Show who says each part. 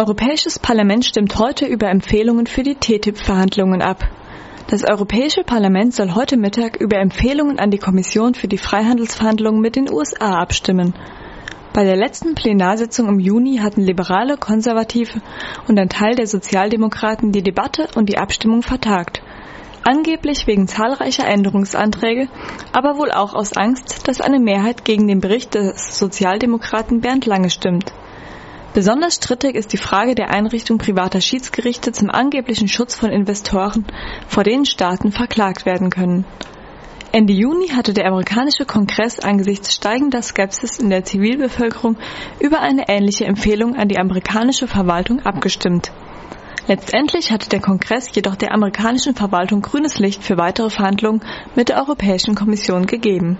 Speaker 1: Europäisches Parlament stimmt heute über Empfehlungen für die TTIP-Verhandlungen ab. Das Europäische Parlament soll heute Mittag über Empfehlungen an die Kommission für die Freihandelsverhandlungen mit den USA abstimmen. Bei der letzten Plenarsitzung im Juni hatten Liberale, Konservative und ein Teil der Sozialdemokraten die Debatte und die Abstimmung vertagt. Angeblich wegen zahlreicher Änderungsanträge, aber wohl auch aus Angst, dass eine Mehrheit gegen den Bericht des Sozialdemokraten Bernd Lange stimmt. Besonders strittig ist die Frage der Einrichtung privater Schiedsgerichte zum angeblichen Schutz von Investoren, vor denen Staaten verklagt werden können. Ende Juni hatte der amerikanische Kongress angesichts steigender Skepsis in der Zivilbevölkerung über eine ähnliche Empfehlung an die amerikanische Verwaltung abgestimmt. Letztendlich hatte der Kongress jedoch der amerikanischen Verwaltung grünes Licht für weitere Verhandlungen mit der Europäischen Kommission gegeben.